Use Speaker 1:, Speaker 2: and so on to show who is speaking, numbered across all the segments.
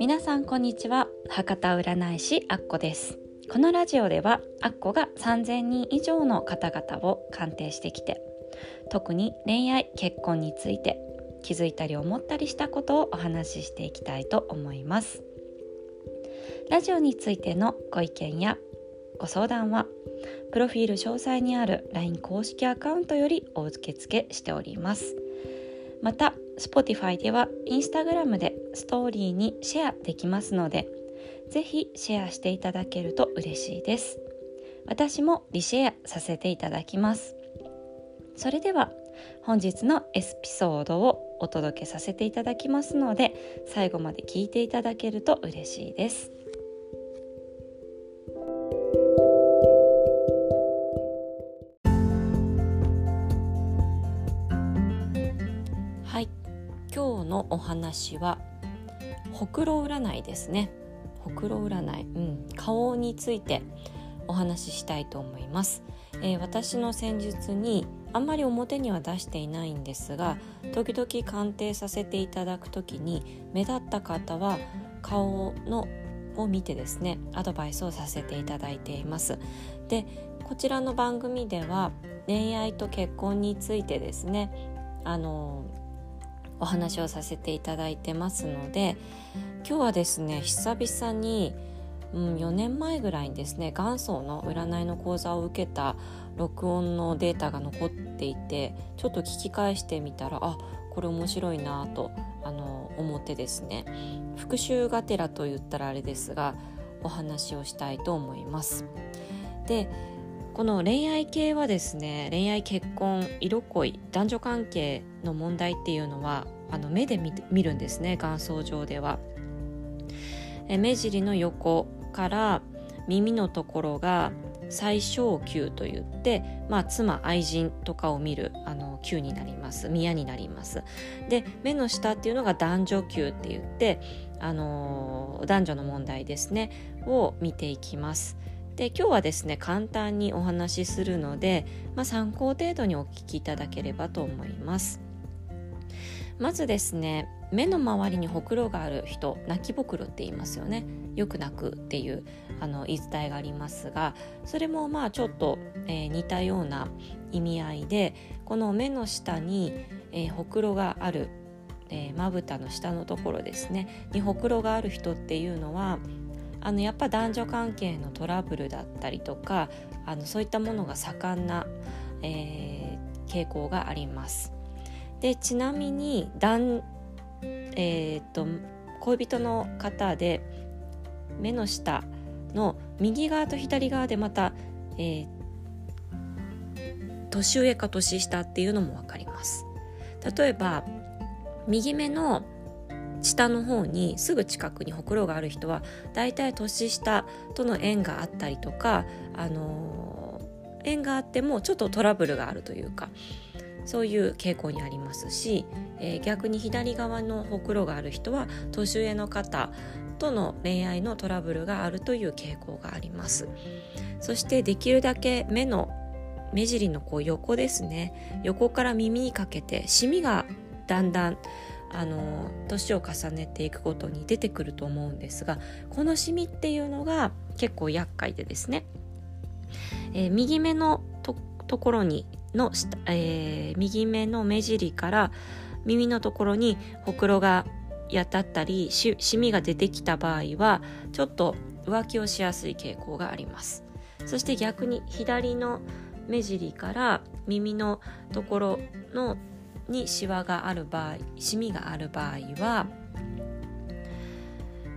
Speaker 1: 皆さんこんにちは。博多占い師アッコです。このラジオではアッコが3000人以上の方々を鑑定してきて特に恋愛結婚について気づいたり思ったりしたことをお話ししていきたいと思います。ラジオについてのご意見やご相談はプロフィール詳細にある LINE 公式アカウントよりお受け付けしております。また Spotify では Instagram でストーリーにシェアできますのでぜひシェアしていただけると嬉しいです。私もリシェアさせていただきます。それでは本日のエピソードをお届けさせていただきますので最後まで聞いていただけると嬉しいです。お話はほくろ占いですね。ほくろ占い、うん、顔についてお話ししたいと思います、えー、私の戦術にあんまり表には出していないんですが時々鑑定させていただく時に目立った方は顔のを見てですねアドバイスをさせていただいています。でこちらの番組では恋愛と結婚についてですねあのお話をさせていただいてますので今日はですね久々に、うん、4年前ぐらいにですね元祖の占いの講座を受けた録音のデータが残っていてちょっと聞き返してみたらあこれ面白いなとあの思ってですね復習がてらと言ったらあれですがお話をしたいと思います。でこの恋愛系はですね恋愛結婚色恋男女関係の問題っていうのはあの目で見るんですね眼相上では。え目尻の横から耳のところが最小球といって、まあ、妻愛人とかを見るあの球になります。宮になります。で目の下っていうのが男女球って言って、あのー、男女の問題ですねを見ていきます。で今日はですね簡単にお話しするので、まあ、参考程度にお聞きいただければと思います。まずですね目の周りにほくろがある人泣きぼくろって言いますよね。よく泣くっていうあの言い伝えがありますがそれもまあちょっと、えー、似たような意味合いでこの目の下に、えー、ほくろがあるまぶたの下のところですね。にほくろがある人っていうのはあのやっぱ男女関係のトラブルだったりとかあのそういったものが盛んな、えー、傾向があります。でちなみに男、えー、っと恋人の方で目の下の右側と左側でまた、えー、年上か年下っていうのも分かります。例えば右目の下の方にすぐ近くにほくろがある人はだいたい年下との縁があったりとか、あのー、縁があってもちょっとトラブルがあるというかそういう傾向にありますし、えー、逆に左側のほくろがある人は年上の方との恋愛のトラブルがあるという傾向があります。そしてできるだけ目の目尻のこう横ですね。横から耳にかけてシミがだんだんあの年を重ねていくことに出てくると思うんですがこのシミっていうのが結構厄介でですね、えー、右目のところにの、えー、右目の目尻から耳のところにほくろがやたったりしシミが出てきた場合はちょっと浮気をしやすい傾向があります。そして逆に左の目尻から耳のところのにシワがある場合シミがある場合は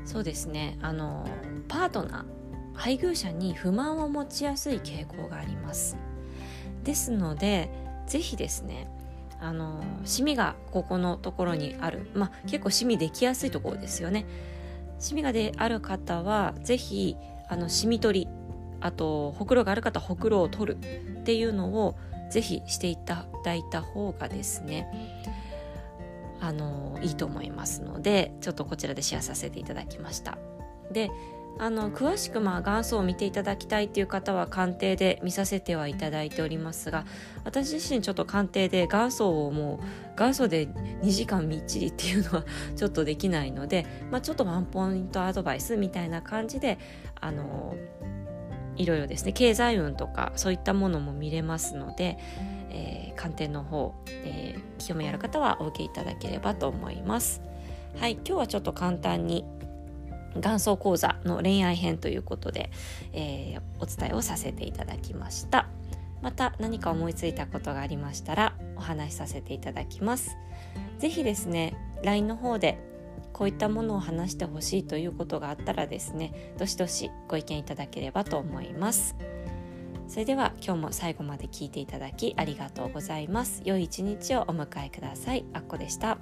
Speaker 1: そうですねあのパートナー配偶者に不満を持ちやすい傾向があります。ですので是非ですねあのシミがここのところにある。まあ結構シミできやすいところですよね。シミがである方は是非あのシミ取りあとほくろがある方はほくろを取るっていうのをぜひしていただいた方がですねあのいいと思いますのでちょっとこちらでシェアさせていただきました。であの詳しくまあ元祖を見ていただきたいっていう方は鑑定で見させてはいただいておりますが私自身ちょっと鑑定で元祖をもう元祖で2時間みっちりっていうのは ちょっとできないので、まあ、ちょっとワンポイントアドバイスみたいな感じであのいろいろですね。経済運とかそういったものも見れますので、えー、鑑定の方、えー、興味ある方はお受けいただければと思います。はい、今日はちょっと簡単に元祖講座の恋愛編ということで、えー、お伝えをさせていただきました。また何か思いついたことがありましたらお話しさせていただきます。是非ですね LINE の方でこういったものを話してほしいということがあったらですねどしどしご意見いただければと思います。それでは今日も最後まで聞いていただきありがとうございます。良い一日をお迎えください。あっこでした。